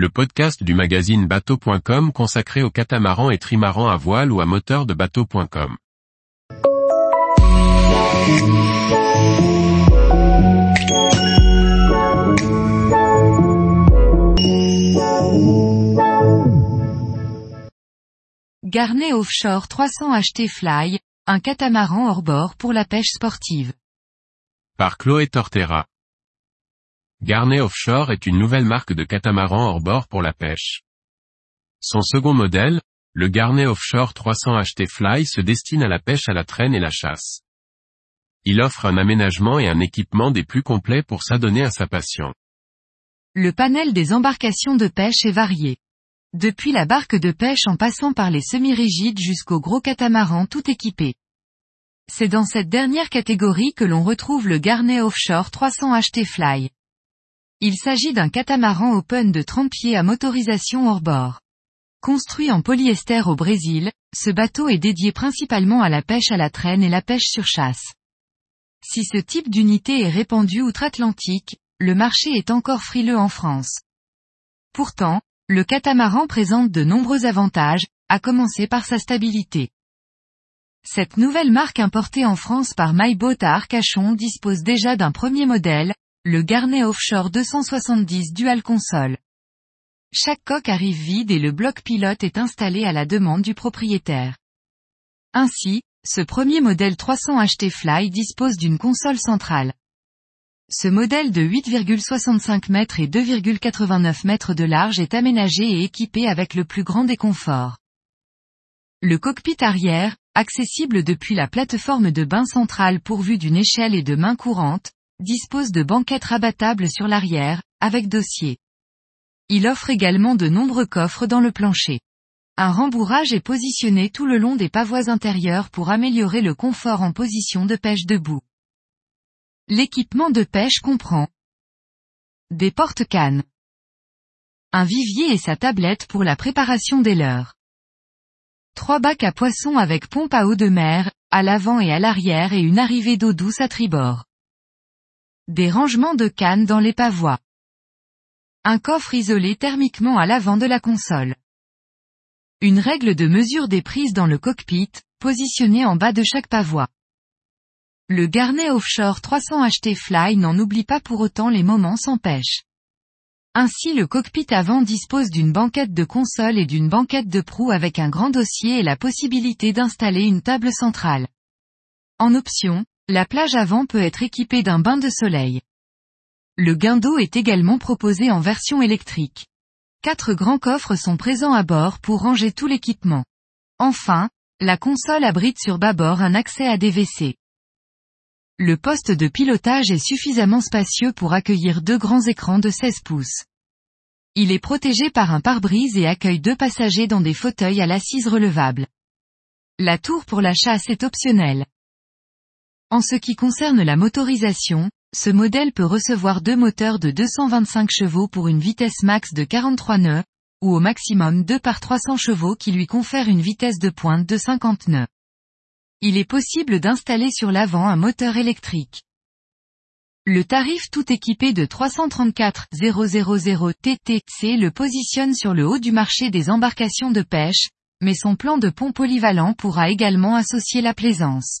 le podcast du magazine bateau.com consacré aux catamarans et trimarans à voile ou à moteur de bateau.com. Garnet Offshore 300 HT Fly, un catamaran hors bord pour la pêche sportive. Par Chloé Tortera. Garnet Offshore est une nouvelle marque de catamaran hors bord pour la pêche. Son second modèle, le Garnet Offshore 300 HT Fly se destine à la pêche à la traîne et la chasse. Il offre un aménagement et un équipement des plus complets pour s'adonner à sa passion. Le panel des embarcations de pêche est varié. Depuis la barque de pêche en passant par les semi-rigides jusqu'au gros catamaran tout équipé. C'est dans cette dernière catégorie que l'on retrouve le Garnet Offshore 300 HT Fly. Il s'agit d'un catamaran open de 30 pieds à motorisation hors bord. Construit en polyester au Brésil, ce bateau est dédié principalement à la pêche à la traîne et la pêche sur chasse. Si ce type d'unité est répandu outre-Atlantique, le marché est encore frileux en France. Pourtant, le catamaran présente de nombreux avantages, à commencer par sa stabilité. Cette nouvelle marque importée en France par MyBoat à Arcachon dispose déjà d'un premier modèle, le Garnet Offshore 270 Dual Console. Chaque coque arrive vide et le bloc pilote est installé à la demande du propriétaire. Ainsi, ce premier modèle 300 HT Fly dispose d'une console centrale. Ce modèle de 8,65 mètres et 2,89 mètres de large est aménagé et équipé avec le plus grand des conforts. Le cockpit arrière, accessible depuis la plateforme de bain centrale pourvue d'une échelle et de main courantes, dispose de banquettes rabattables sur l'arrière, avec dossier. Il offre également de nombreux coffres dans le plancher. Un rembourrage est positionné tout le long des pavois intérieurs pour améliorer le confort en position de pêche debout. L'équipement de pêche comprend des porte-cannes, un vivier et sa tablette pour la préparation des leurres, trois bacs à poissons avec pompe à eau de mer, à l'avant et à l'arrière et une arrivée d'eau douce à tribord. Des rangements de cannes dans les pavois. Un coffre isolé thermiquement à l'avant de la console. Une règle de mesure des prises dans le cockpit, positionnée en bas de chaque pavois. Le Garnet Offshore 300 HT Fly n'en oublie pas pour autant les moments sans pêche. Ainsi le cockpit avant dispose d'une banquette de console et d'une banquette de proue avec un grand dossier et la possibilité d'installer une table centrale. En option, la plage avant peut être équipée d'un bain de soleil. Le guindeau est également proposé en version électrique. Quatre grands coffres sont présents à bord pour ranger tout l'équipement. Enfin, la console abrite sur bâbord un accès à des WC. Le poste de pilotage est suffisamment spacieux pour accueillir deux grands écrans de 16 pouces. Il est protégé par un pare-brise et accueille deux passagers dans des fauteuils à l'assise relevable. La tour pour la chasse est optionnelle. En ce qui concerne la motorisation, ce modèle peut recevoir deux moteurs de 225 chevaux pour une vitesse max de 43 nœuds, ou au maximum 2 par 300 chevaux qui lui confèrent une vitesse de pointe de 50 nœuds. Il est possible d'installer sur l'avant un moteur électrique. Le tarif tout équipé de 334 000 TTC le positionne sur le haut du marché des embarcations de pêche, mais son plan de pont polyvalent pourra également associer la plaisance.